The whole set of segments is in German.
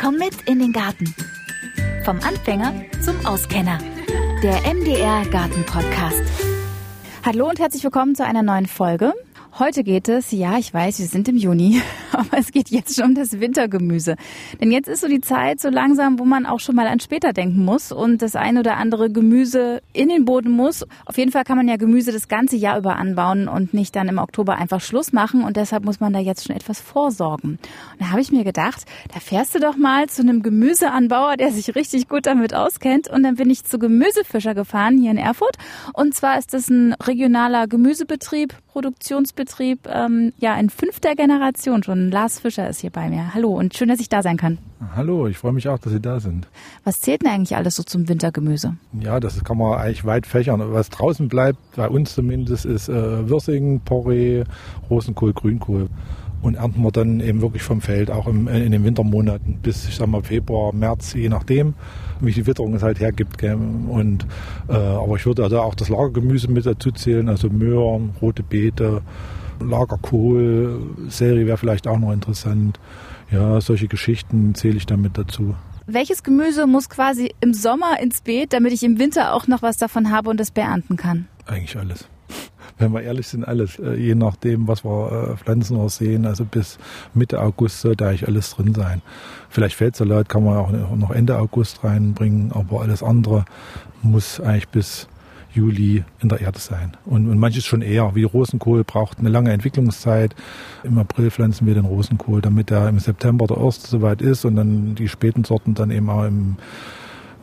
Komm mit in den Garten. Vom Anfänger zum Auskenner. Der MDR Garten Podcast. Hallo und herzlich willkommen zu einer neuen Folge. Heute geht es, ja, ich weiß, wir sind im Juni, aber es geht jetzt schon um das Wintergemüse. Denn jetzt ist so die Zeit so langsam, wo man auch schon mal an später denken muss und das ein oder andere Gemüse in den Boden muss. Auf jeden Fall kann man ja Gemüse das ganze Jahr über anbauen und nicht dann im Oktober einfach Schluss machen und deshalb muss man da jetzt schon etwas vorsorgen. Und da habe ich mir gedacht, da fährst du doch mal zu einem Gemüseanbauer, der sich richtig gut damit auskennt und dann bin ich zu Gemüsefischer gefahren hier in Erfurt und zwar ist das ein regionaler Gemüsebetrieb, Produktionsbetrieb, ähm, ja, in fünfter Generation schon. Lars Fischer ist hier bei mir. Hallo und schön, dass ich da sein kann. Hallo, ich freue mich auch, dass Sie da sind. Was zählt denn eigentlich alles so zum Wintergemüse? Ja, das kann man eigentlich weit fächern. Was draußen bleibt, bei uns zumindest, ist äh, Würsing, Porree, Rosenkohl, Grünkohl. Und ernten wir dann eben wirklich vom Feld, auch im, in den Wintermonaten bis, ich sag mal, Februar, März, je nachdem, wie die Witterung es halt hergibt. Gell? Und, äh, aber ich würde da auch das Lagergemüse mit dazu zählen, also Möhren, rote Beete, Lagerkohl, Sellerie wäre vielleicht auch noch interessant. Ja, solche Geschichten zähle ich damit dazu. Welches Gemüse muss quasi im Sommer ins Beet, damit ich im Winter auch noch was davon habe und es beernten kann? Eigentlich alles wenn wir ehrlich sind, alles. Äh, je nachdem, was wir äh, pflanzen oder sehen. Also bis Mitte August sollte eigentlich alles drin sein. Vielleicht Feldsalat kann man auch noch Ende August reinbringen, aber alles andere muss eigentlich bis Juli in der Erde sein. Und, und manches schon eher, wie Rosenkohl braucht eine lange Entwicklungszeit. Im April pflanzen wir den Rosenkohl, damit er im September der erste soweit ist und dann die späten Sorten dann eben auch im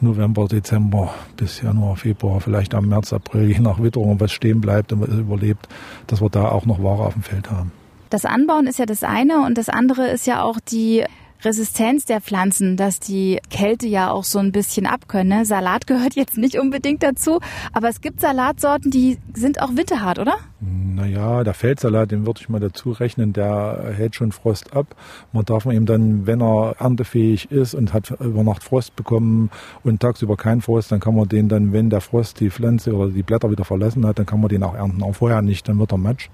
November, Dezember bis Januar, Februar, vielleicht am März, April, je nach Witterung, was stehen bleibt und was überlebt, dass wir da auch noch Ware auf dem Feld haben. Das Anbauen ist ja das eine und das andere ist ja auch die Resistenz der Pflanzen, dass die Kälte ja auch so ein bisschen abkönnen. Ne? Salat gehört jetzt nicht unbedingt dazu, aber es gibt Salatsorten, die sind auch winterhart, oder? Naja, der Feldsalat, den würde ich mal dazu rechnen, der hält schon Frost ab. Man darf man ihm dann, wenn er erntefähig ist und hat über Nacht Frost bekommen und tagsüber kein Frost, dann kann man den dann, wenn der Frost die Pflanze oder die Blätter wieder verlassen hat, dann kann man den auch ernten. Auch vorher nicht, dann wird er matsch.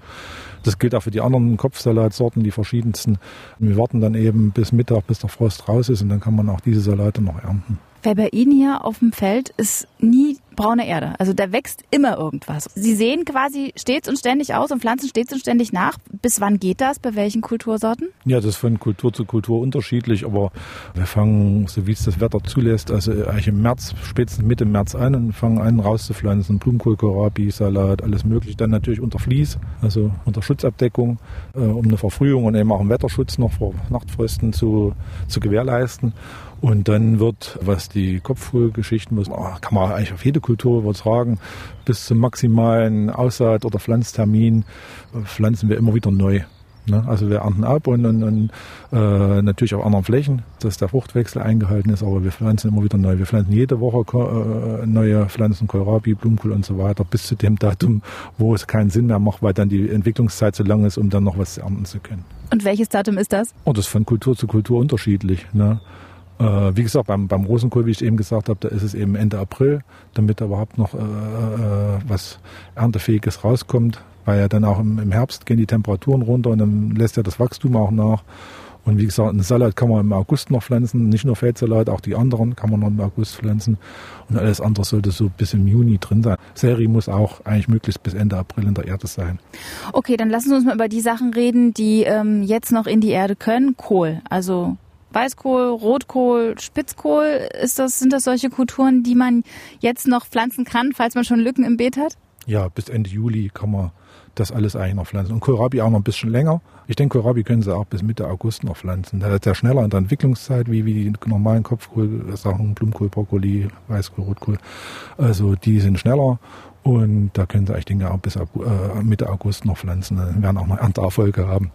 Das gilt auch für die anderen Kopfsalatsorten, die verschiedensten. Wir warten dann eben bis Mittag, bis der Frost raus ist und dann kann man auch diese Salate noch ernten. Weil bei Ihnen hier auf dem Feld ist nie braune Erde. Also da wächst immer irgendwas. Sie sehen quasi stets und ständig aus und pflanzen stets und ständig nach. Bis wann geht das? Bei welchen Kultursorten? Ja, das ist von Kultur zu Kultur unterschiedlich, aber wir fangen, so wie es das Wetter zulässt, also eigentlich im März, spätestens Mitte März an und fangen an rauszupflanzen. Blumenkohl, Kohlrabi, Salat, alles mögliche. Dann natürlich unter Vlies, also unter Schutzabdeckung, äh, um eine Verfrühung und eben auch einen Wetterschutz noch vor Nachtfrösten zu, zu gewährleisten. Und dann wird, was die Kopfkohlgeschichten, kann man eigentlich auf jede Kultur übertragen, bis zum maximalen Aussaat- oder Pflanztermin äh, pflanzen wir immer wieder neu. Ne? Also wir ernten ab und, und, und äh, natürlich auf anderen Flächen, dass der Fruchtwechsel eingehalten ist, aber wir pflanzen immer wieder neu. Wir pflanzen jede Woche äh, neue Pflanzen, Kohlrabi, Blumenkohl und so weiter, bis zu dem Datum, wo es keinen Sinn mehr macht, weil dann die Entwicklungszeit so lang ist, um dann noch was ernten zu können. Und welches Datum ist das? Oh, das ist von Kultur zu Kultur unterschiedlich. Ne? Äh, wie gesagt, beim, beim Rosenkohl, wie ich eben gesagt habe, da ist es eben Ende April, damit da überhaupt noch äh, äh, was Erntefähiges rauskommt, weil ja dann auch im, im, Herbst gehen die Temperaturen runter und dann lässt ja das Wachstum auch nach. Und wie gesagt, einen Salat kann man im August noch pflanzen, nicht nur Feldsalat, auch die anderen kann man noch im August pflanzen. Und alles andere sollte so bis im Juni drin sein. Sellerie muss auch eigentlich möglichst bis Ende April in der Erde sein. Okay, dann lassen Sie uns mal über die Sachen reden, die ähm, jetzt noch in die Erde können. Kohl, also Weißkohl, Rotkohl, Spitzkohl, ist das, sind das solche Kulturen, die man jetzt noch pflanzen kann, falls man schon Lücken im Beet hat? Ja, bis Ende Juli kann man das alles eigentlich noch pflanzen. Und Kohlrabi auch noch ein bisschen länger. Ich denke, Kohlrabi können Sie auch bis Mitte August noch pflanzen. Da ist ja schneller in der Entwicklungszeit, wie, wie die normalen Kopfkohl-Sachen, Blumenkohl, Brokkoli, Weißkohl, Rotkohl. Also die sind schneller. Und da können Sie, ich denke, auch bis äh, Mitte August noch pflanzen. Dann werden auch noch Ernteerfolge haben.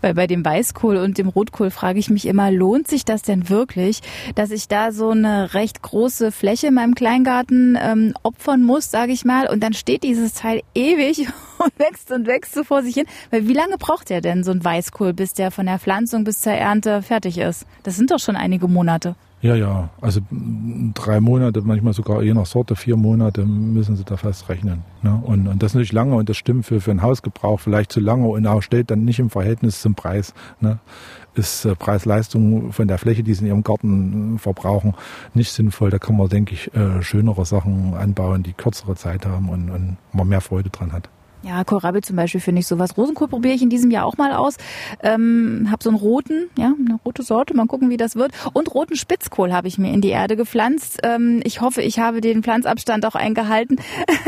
Weil bei dem Weißkohl und dem Rotkohl frage ich mich immer, lohnt sich das denn wirklich, dass ich da so eine recht große Fläche in meinem Kleingarten ähm, opfern muss, sage ich mal, und dann steht dieses Teil ewig und wächst und wächst so vor sich hin. Weil wie lange braucht der denn so ein Weißkohl, bis der von der Pflanzung bis zur Ernte fertig ist? Das sind doch schon einige Monate. Ja, ja. Also drei Monate, manchmal sogar je nach Sorte vier Monate müssen sie da fast rechnen. Ne? Und, und das nicht lange und das stimmt für, für einen Hausgebrauch vielleicht zu lange und auch steht dann nicht im Verhältnis zum Preis. Ne? Ist äh, Preis-Leistung von der Fläche, die sie in ihrem Garten äh, verbrauchen, nicht sinnvoll. Da kann man, denke ich, äh, schönere Sachen anbauen, die kürzere Zeit haben und, und man mehr Freude dran hat. Ja, Kohlrabi zum Beispiel finde ich sowas. Rosenkohl probiere ich in diesem Jahr auch mal aus. Ähm, habe so einen roten, ja, eine rote Sorte. Mal gucken, wie das wird. Und roten Spitzkohl habe ich mir in die Erde gepflanzt. Ähm, ich hoffe, ich habe den Pflanzabstand auch eingehalten,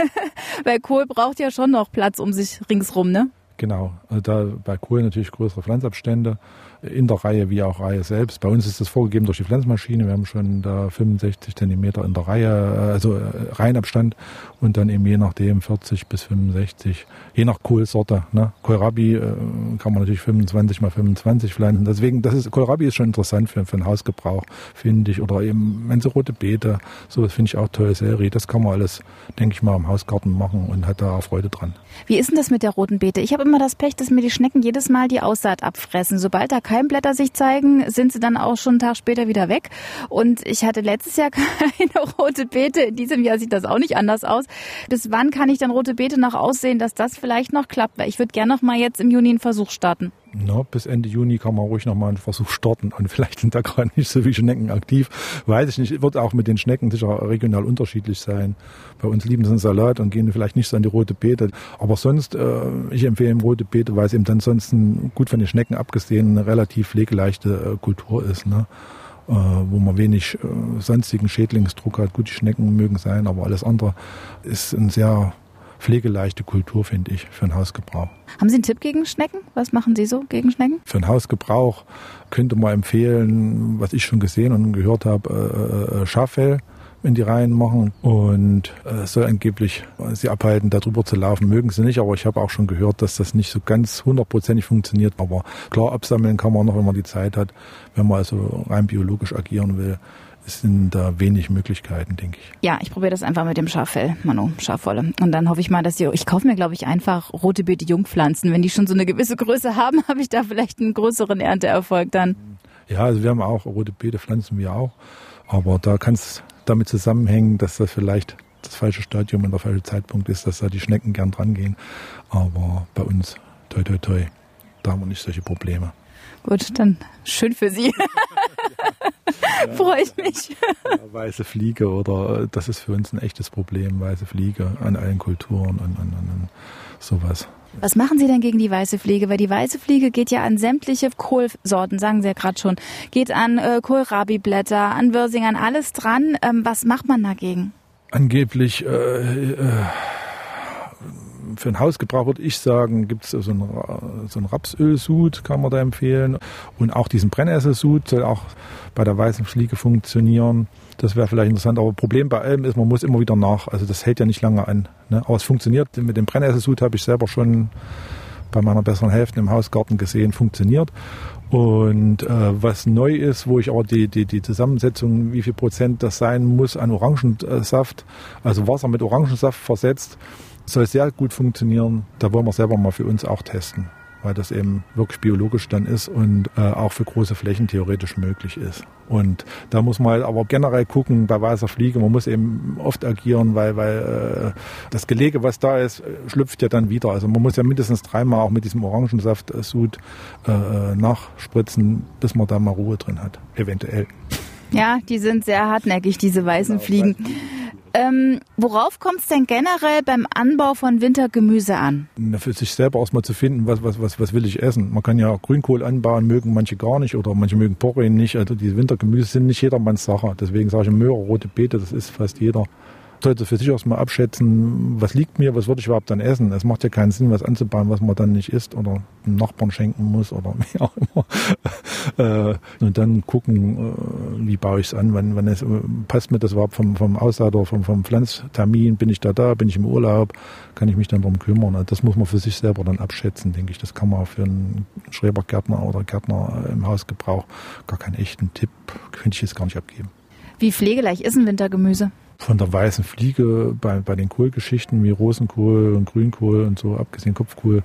weil Kohl braucht ja schon noch Platz um sich ringsrum, ne? Genau. Also da bei Kohl natürlich größere Pflanzabstände in der Reihe wie auch Reihe selbst. Bei uns ist das vorgegeben durch die Pflanzmaschine. Wir haben schon da 65 Zentimeter in der Reihe, also äh, Reihenabstand und dann eben je nachdem 40 bis 65, je nach Kohlsorte. Ne? Kohlrabi äh, kann man natürlich 25 mal 25 pflanzen. Deswegen, das ist, Kohlrabi ist schon interessant für, für den Hausgebrauch, finde ich. Oder eben, wenn sie rote Beete, sowas finde ich auch toll. Sellerie, das kann man alles, denke ich mal, im Hausgarten machen und hat da auch Freude dran. Wie ist denn das mit der roten Beete? Ich habe immer das Pech, dass mir die Schnecken jedes Mal die Aussaat abfressen. Sobald da Keimblätter sich zeigen, sind sie dann auch schon einen Tag später wieder weg. Und ich hatte letztes Jahr keine rote Beete. In diesem Jahr sieht das auch nicht anders aus. Bis wann kann ich dann rote Beete noch aussehen, dass das vielleicht noch klappt? Weil ich würde gerne noch mal jetzt im Juni einen Versuch starten. Na, bis Ende Juni kann man ruhig noch mal einen Versuch starten. Und vielleicht sind da gerade nicht so viele Schnecken aktiv. Weiß ich nicht. Wird auch mit den Schnecken sicher regional unterschiedlich sein. Bei uns lieben sie einen Salat und gehen vielleicht nicht so an die rote Beete. Aber sonst, äh, ich empfehle ihm rote Beete, weil es eben ansonsten gut von den Schnecken abgesehen eine relativ pflegeleichte äh, Kultur ist. Ne? Äh, wo man wenig äh, sonstigen Schädlingsdruck hat. Gut, die Schnecken mögen sein, aber alles andere ist ein sehr pflegeleichte Kultur, finde ich, für den Hausgebrauch. Haben Sie einen Tipp gegen Schnecken? Was machen Sie so gegen Schnecken? Für den Hausgebrauch könnte man empfehlen, was ich schon gesehen und gehört habe, äh, äh Schaffell in die Reihen machen und äh, soll angeblich sie abhalten, darüber zu laufen. Mögen sie nicht, aber ich habe auch schon gehört, dass das nicht so ganz hundertprozentig funktioniert. Aber klar, absammeln kann man noch, wenn man die Zeit hat, wenn man also rein biologisch agieren will sind da wenig Möglichkeiten, denke ich. Ja, ich probiere das einfach mit dem Schaffell, Manu, Schafwolle. Und dann hoffe ich mal, dass die, ich kaufe mir, glaube ich, einfach rote Beete Jungpflanzen. Wenn die schon so eine gewisse Größe haben, habe ich da vielleicht einen größeren Ernteerfolg dann. Ja, also wir haben auch rote Beete pflanzen wir auch. Aber da kann es damit zusammenhängen, dass das vielleicht das falsche Stadium und der falsche Zeitpunkt ist, dass da die Schnecken gern dran gehen. Aber bei uns, toi, toi, toi, da haben wir nicht solche Probleme. Gut, dann schön für Sie. ja, Freue ich mich. Weiße Fliege oder das ist für uns ein echtes Problem, weiße Fliege an allen Kulturen und, und, und sowas. Was machen Sie denn gegen die weiße Fliege? Weil die weiße Fliege geht ja an sämtliche Kohlsorten, sagen Sie ja gerade schon. Geht an äh, Kohlrabi-Blätter, an Würsing, an alles dran. Ähm, was macht man dagegen? Angeblich äh, äh, für einen Hausgebrauch würde ich sagen, gibt es so einen, so einen Rapsölsud, kann man da empfehlen. Und auch diesen Brennesselsud soll auch bei der weißen Fliege funktionieren. Das wäre vielleicht interessant. Aber Problem bei allem ist, man muss immer wieder nach. Also das hält ja nicht lange an. Ne? Aber es funktioniert. Mit dem Brennesselsud habe ich selber schon bei meiner besseren Hälfte im Hausgarten gesehen, funktioniert. Und äh, was neu ist, wo ich aber die, die, die Zusammensetzung, wie viel Prozent das sein muss an Orangensaft, also Wasser mit Orangensaft versetzt, soll sehr gut funktionieren. Da wollen wir selber mal für uns auch testen, weil das eben wirklich biologisch dann ist und äh, auch für große Flächen theoretisch möglich ist. Und da muss man halt aber generell gucken bei weißer Fliege. Man muss eben oft agieren, weil, weil äh, das Gelege, was da ist, schlüpft ja dann wieder. Also man muss ja mindestens dreimal auch mit diesem Orangensaft-Sud äh, äh, nachspritzen, bis man da mal Ruhe drin hat, eventuell. Ja, die sind sehr hartnäckig, diese weißen genau, Fliegen. Ähm, worauf kommt es denn generell beim Anbau von Wintergemüse an? Für sich selber erstmal zu finden, was, was, was, was will ich essen. Man kann ja Grünkohl anbauen, mögen manche gar nicht oder manche mögen Porree nicht. Also die Wintergemüse sind nicht jedermanns Sache. Deswegen sage ich Möhre, rote Beete, das ist fast jeder sollte für sich erstmal abschätzen, was liegt mir, was würde ich überhaupt dann essen. Es macht ja keinen Sinn, was anzubauen, was man dann nicht isst oder dem Nachbarn schenken muss oder wie auch immer. Äh, und dann gucken, äh, wie baue ich es an, wann, wann es, passt mir das überhaupt vom, vom oder vom, vom Pflanztermin, bin ich da da, bin ich im Urlaub, kann ich mich dann darum kümmern. Also das muss man für sich selber dann abschätzen, denke ich. Das kann man für einen Schrebergärtner oder Gärtner im Hausgebrauch gar keinen echten Tipp, könnte ich jetzt gar nicht abgeben. Wie pflegeleicht ist ein Wintergemüse? Von der weißen Fliege bei, bei den Kohlgeschichten wie Rosenkohl und Grünkohl und so, abgesehen Kopfkohl,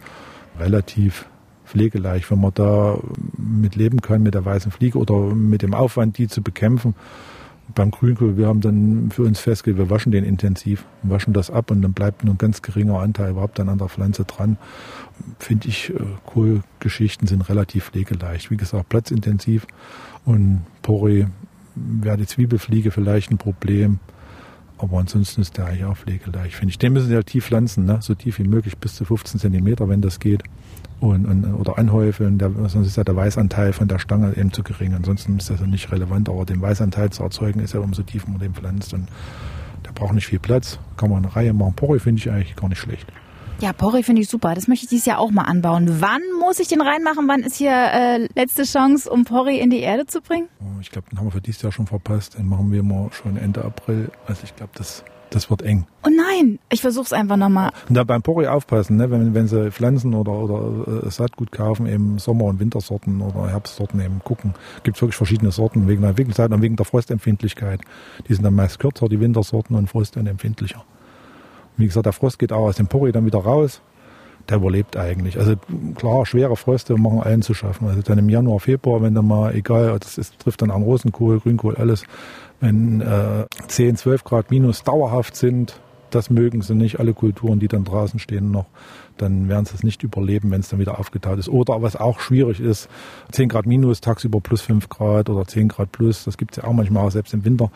relativ pflegeleicht. Wenn man da mit leben kann, mit der weißen Fliege oder mit dem Aufwand, die zu bekämpfen. Beim Grünkohl, wir haben dann für uns festgelegt, wir waschen den intensiv, waschen das ab und dann bleibt nur ein ganz geringer Anteil überhaupt dann an der Pflanze dran. Finde ich, äh, Kohlgeschichten sind relativ pflegeleicht. Wie gesagt, platzintensiv und Porree wäre die Zwiebelfliege vielleicht ein Problem. Aber ansonsten ist der eigentlich auch pflegeleicht, finde ich. Den müssen sie ja tief pflanzen, ne? so tief wie möglich, bis zu 15 Zentimeter, wenn das geht. Und, und, oder anhäufeln, der, sonst ist ja der Weißanteil von der Stange eben zu gering. Ansonsten ist das ja nicht relevant, aber den Weißanteil zu erzeugen ist ja umso tiefer man den pflanzt. Und der braucht nicht viel Platz. Kann man eine Reihe machen. Porree finde ich eigentlich gar nicht schlecht. Ja, Porree finde ich super. Das möchte ich dieses Jahr auch mal anbauen. Wann muss ich den reinmachen? Wann ist hier äh, letzte Chance, um Porree in die Erde zu bringen? Oh, ich glaube, den haben wir für dieses Jahr schon verpasst. Den machen wir mal schon Ende April. Also ich glaube, das, das wird eng. Oh nein, ich versuche es einfach nochmal. Und da beim Porree aufpassen, ne? wenn, wenn sie Pflanzen oder, oder äh, Saatgut kaufen, eben Sommer- und Wintersorten oder Herbstsorten eben gucken. Gibt wirklich verschiedene Sorten wegen der Entwicklungszeit und wegen der Frostempfindlichkeit. Die sind dann meist kürzer, die Wintersorten und frostempfindlicher. Wie gesagt, der Frost geht auch aus dem Porree dann wieder raus. Der überlebt eigentlich. Also klar, schwere Fröste machen allen zu schaffen. Also dann im Januar, Februar, wenn dann mal, egal, das ist, trifft dann an Rosenkohl, Grünkohl, alles, wenn äh, 10, 12 Grad minus dauerhaft sind, das mögen sie nicht, alle Kulturen, die dann draußen stehen noch, dann werden sie es nicht überleben, wenn es dann wieder aufgetaut ist. Oder was auch schwierig ist, 10 Grad minus, tagsüber plus 5 Grad oder 10 Grad plus, das gibt es ja auch manchmal, selbst im Winter.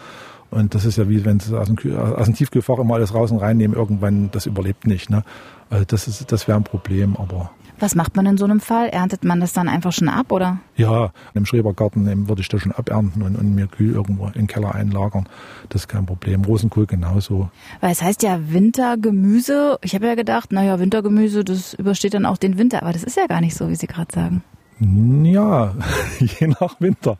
Und das ist ja wie wenn sie aus dem, aus dem Tiefkühlfach immer alles raus und reinnehmen, irgendwann, das überlebt nicht. Ne? Also das das wäre ein Problem, aber. Was macht man in so einem Fall? Erntet man das dann einfach schon ab, oder? Ja, im Schrebergarten würde ich das schon abernten und, und mir Kühl irgendwo in den Keller einlagern. Das ist kein Problem. Rosenkohl genauso. Weil es heißt ja Wintergemüse. Ich habe ja gedacht, naja, Wintergemüse, das übersteht dann auch den Winter. Aber das ist ja gar nicht so, wie Sie gerade sagen. Ja, je nach Winter.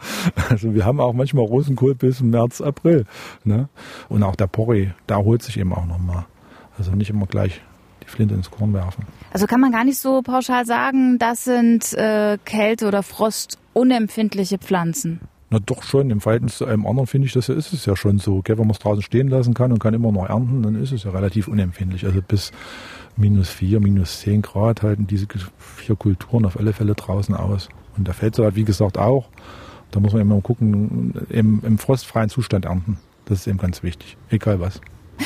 Also wir haben auch manchmal Rosenkohl bis März, April. Ne? Und auch der Porree, der erholt sich eben auch nochmal. Also nicht immer gleich Flinte ins Korn werfen. Also kann man gar nicht so pauschal sagen, das sind äh, Kälte- oder Frost unempfindliche Pflanzen. Na doch schon, im Verhältnis zu einem anderen finde ich, das ist es ja schon so. Gell? Wenn man es draußen stehen lassen kann und kann immer noch ernten, dann ist es ja relativ unempfindlich. Also bis minus vier, minus zehn Grad halten diese vier Kulturen auf alle Fälle draußen aus. Und der Feldsalat, wie gesagt, auch. Da muss man immer gucken, im, im frostfreien Zustand ernten. Das ist eben ganz wichtig, egal was.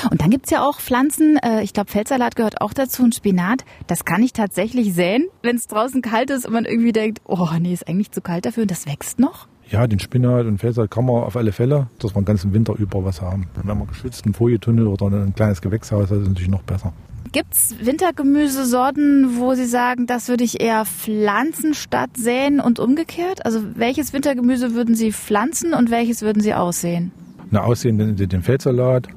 Und dann gibt's ja auch Pflanzen, äh, ich glaube Feldsalat gehört auch dazu und Spinat. Das kann ich tatsächlich säen, wenn es draußen kalt ist und man irgendwie denkt, oh nee, ist eigentlich zu kalt dafür und das wächst noch. Ja, den Spinat und Feldsalat kann man auf alle Fälle, dass wir den ganzen Winter über was haben. Wenn man geschützten Folietunnel oder ein kleines Gewächshaus hat, ist es natürlich noch besser. Gibt's Wintergemüsesorten, wo Sie sagen, das würde ich eher pflanzen statt säen und umgekehrt? Also welches Wintergemüse würden Sie pflanzen und welches würden Sie aussehen? Na, aussehen den, den Feldsalat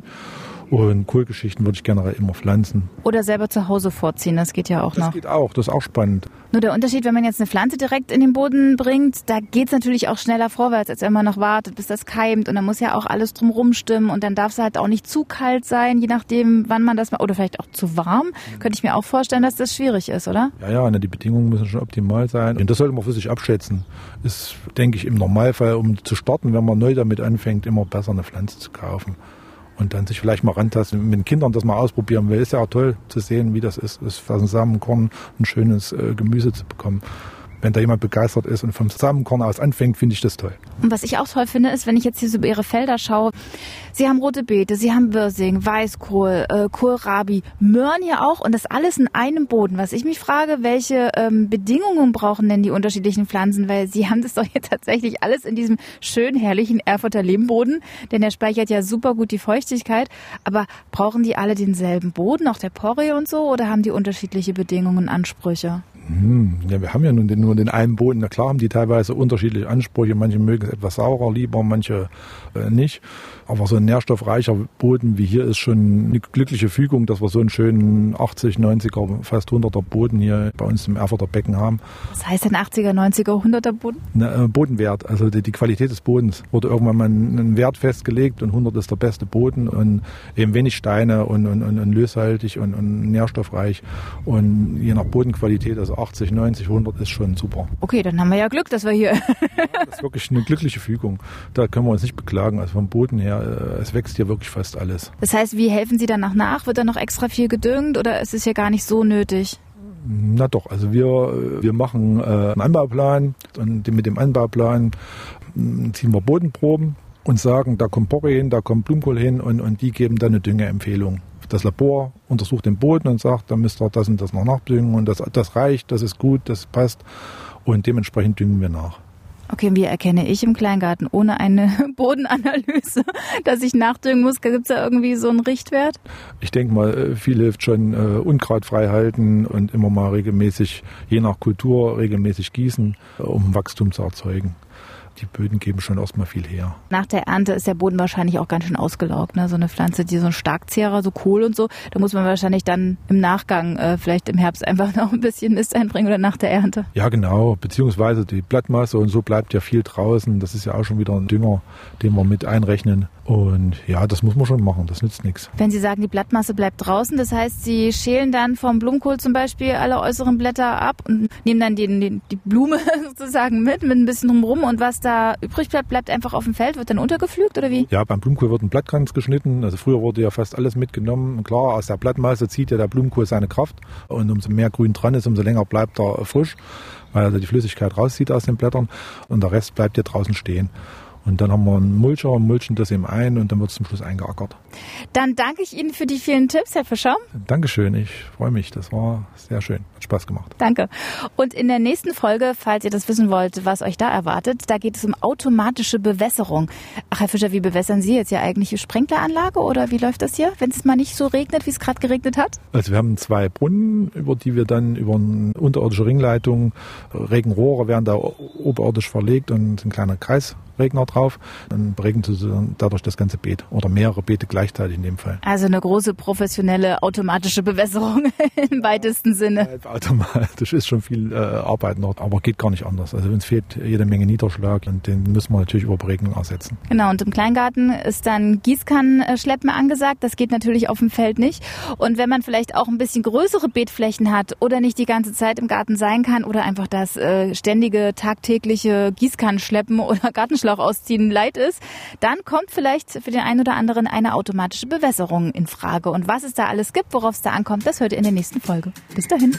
und Kohlgeschichten würde ich generell immer pflanzen. Oder selber zu Hause vorziehen, das geht ja auch das noch. Das geht auch, das ist auch spannend. Nur der Unterschied, wenn man jetzt eine Pflanze direkt in den Boden bringt, da geht's natürlich auch schneller vorwärts, als wenn man noch wartet, bis das keimt. Und dann muss ja auch alles drumrum stimmen und dann darf es halt auch nicht zu kalt sein, je nachdem, wann man das mal, oder vielleicht auch zu warm. Mhm. Könnte ich mir auch vorstellen, dass das schwierig ist, oder? Ja, ja, ne, die Bedingungen müssen schon optimal sein. Und das sollte man für sich abschätzen. Ist, denke ich, im Normalfall, um zu starten, wenn man neu damit anfängt, immer besser eine Pflanze zu kaufen und dann sich vielleicht mal rantasten, mit den Kindern das mal ausprobieren will. Ist ja auch toll zu sehen, wie das ist, ist aus dem Samenkorn ein schönes äh, Gemüse zu bekommen wenn da jemand begeistert ist und vom Samenkorn aus anfängt, finde ich das toll. Und was ich auch toll finde, ist, wenn ich jetzt hier so über Ihre Felder schaue, Sie haben rote Beete, Sie haben Wirsing, Weißkohl, äh, Kohlrabi, Möhren hier auch und das alles in einem Boden. Was ich mich frage, welche ähm, Bedingungen brauchen denn die unterschiedlichen Pflanzen? Weil Sie haben das doch hier tatsächlich alles in diesem schön herrlichen Erfurter Lehmboden, denn der speichert ja super gut die Feuchtigkeit. Aber brauchen die alle denselben Boden, auch der Porree und so, oder haben die unterschiedliche Bedingungen und Ansprüche? Hm, ja, wir haben ja nun den, nur den einen Boden. Na klar haben die teilweise unterschiedliche Ansprüche. Manche mögen es etwas saurer lieber, manche äh, nicht. Aber so ein nährstoffreicher Boden wie hier ist schon eine glückliche Fügung, dass wir so einen schönen 80, 90er, fast 100er Boden hier bei uns im Erfurter Becken haben. Was heißt denn 80er, 90er, 100er Boden? Na, äh, Bodenwert, also die, die, Qualität des Bodens. Wurde irgendwann mal ein, Wert festgelegt und 100 ist der beste Boden und eben wenig Steine und, und, und, und löshaltig und, und nährstoffreich. Und je nach Bodenqualität, also 80, 90, 100 ist schon super. Okay, dann haben wir ja Glück, dass wir hier. das ist wirklich eine glückliche Fügung. Da können wir uns nicht beklagen. Also vom Boden her, äh, es wächst hier wirklich fast alles. Das heißt, wie helfen Sie danach nach? Wird da noch extra viel gedüngt oder ist es hier gar nicht so nötig? Na doch, also wir, wir machen äh, einen Anbauplan und mit dem Anbauplan hm, ziehen wir Bodenproben und sagen, da kommt Porree hin, da kommt Blumenkohl hin und, und die geben dann eine Düngeempfehlung. Das Labor untersucht den Boden und sagt, da müsst ihr das und das noch nachdüngen und das, das reicht, das ist gut, das passt und dementsprechend düngen wir nach. Okay, wie erkenne ich im Kleingarten ohne eine Bodenanalyse, dass ich nachdüngen muss? Gibt es da irgendwie so einen Richtwert? Ich denke mal, äh, viel hilft schon äh, Unkraut frei halten und immer mal regelmäßig, je nach Kultur, regelmäßig gießen, äh, um Wachstum zu erzeugen die Böden geben schon erstmal viel her. Nach der Ernte ist der Boden wahrscheinlich auch ganz schön ausgelaugt. Ne? So eine Pflanze, die so ein Starkzehrer, so Kohl und so, da muss man wahrscheinlich dann im Nachgang, äh, vielleicht im Herbst einfach noch ein bisschen Mist einbringen oder nach der Ernte. Ja, genau. Beziehungsweise die Blattmasse und so bleibt ja viel draußen. Das ist ja auch schon wieder ein Dünger, den wir mit einrechnen. Und ja, das muss man schon machen, das nützt nichts. Wenn Sie sagen, die Blattmasse bleibt draußen, das heißt, Sie schälen dann vom Blumenkohl zum Beispiel alle äußeren Blätter ab und nehmen dann die, die, die Blume sozusagen mit, mit ein bisschen drumherum und was da übrig bleibt, bleibt einfach auf dem Feld, wird dann untergepflügt oder wie? Ja, beim Blumenkohl wird ein Blattkranz geschnitten. Also früher wurde ja fast alles mitgenommen. Klar, aus der Blattmasse zieht ja der Blumenkohl seine Kraft und umso mehr Grün dran ist, umso länger bleibt er frisch, weil er die Flüssigkeit rauszieht aus den Blättern und der Rest bleibt ja draußen stehen. Und dann haben wir einen Mulcher und mulchen das eben ein und dann wird es zum Schluss eingeackert. Dann danke ich Ihnen für die vielen Tipps, Herr Fischer. Dankeschön, ich freue mich. Das war sehr schön. Hat Spaß gemacht. Danke. Und in der nächsten Folge, falls ihr das wissen wollt, was euch da erwartet, da geht es um automatische Bewässerung. Ach, Herr Fischer, wie bewässern Sie jetzt ja eigentlich? Die Sprinkleranlage oder wie läuft das hier, wenn es mal nicht so regnet, wie es gerade geregnet hat? Also wir haben zwei Brunnen, über die wir dann über eine unterirdische Ringleitung, Regenrohre werden da oberirdisch verlegt und ein kleiner Kreis Regner drauf. Dann regnet dadurch das ganze Beet oder mehrere Beete gleichzeitig in dem Fall. Also eine große professionelle automatische Bewässerung im weitesten Sinne. automatisch ist schon viel äh, Arbeit noch, aber geht gar nicht anders. Also uns fehlt jede Menge Niederschlag und den müssen wir natürlich über Beregnung ersetzen. Genau, und im Kleingarten ist dann Gießkannenschleppen angesagt. Das geht natürlich auf dem Feld nicht. Und wenn man vielleicht auch ein bisschen größere Beetflächen hat oder nicht die ganze Zeit im Garten sein kann oder einfach das äh, ständige tagtägliche Gießkannenschleppen oder Gartenschleppen Schlauch ausziehen leid ist, dann kommt vielleicht für den einen oder anderen eine automatische Bewässerung in Frage. Und was es da alles gibt, worauf es da ankommt, das hört ihr in der nächsten Folge. Bis dahin.